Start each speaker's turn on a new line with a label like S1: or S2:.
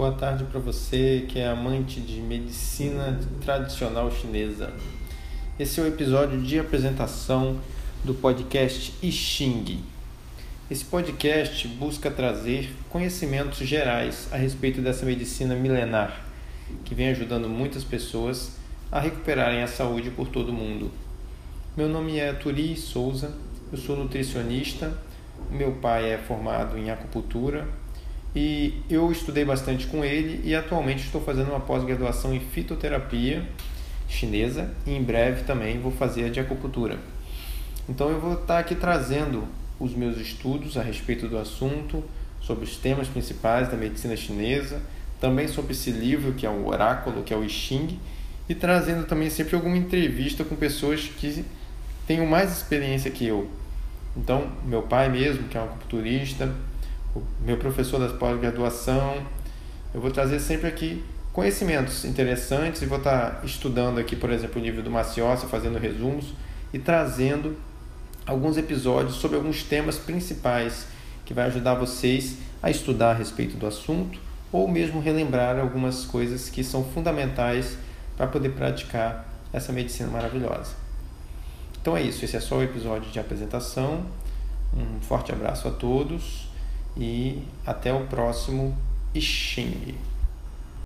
S1: Boa tarde para você que é amante de medicina tradicional chinesa. Esse é o episódio de apresentação do podcast I Ching. Esse podcast busca trazer conhecimentos gerais a respeito dessa medicina milenar que vem ajudando muitas pessoas a recuperarem a saúde por todo o mundo. Meu nome é Turi Souza, eu sou nutricionista, meu pai é formado em acupuntura e eu estudei bastante com ele e atualmente estou fazendo uma pós-graduação em fitoterapia chinesa e em breve também vou fazer de acupuntura. Então eu vou estar aqui trazendo os meus estudos a respeito do assunto, sobre os temas principais da medicina chinesa, também sobre esse livro que é o Oráculo, que é o I Ching, e trazendo também sempre alguma entrevista com pessoas que tenham mais experiência que eu. Então, meu pai mesmo, que é um acupunturista, o meu professor da pós-graduação. Eu vou trazer sempre aqui conhecimentos interessantes e vou estar estudando aqui, por exemplo, o livro do Maciossi, fazendo resumos e trazendo alguns episódios sobre alguns temas principais que vai ajudar vocês a estudar a respeito do assunto ou mesmo relembrar algumas coisas que são fundamentais para poder praticar essa medicina maravilhosa. Então é isso, esse é só o episódio de apresentação. Um forte abraço a todos e até o próximo Xing.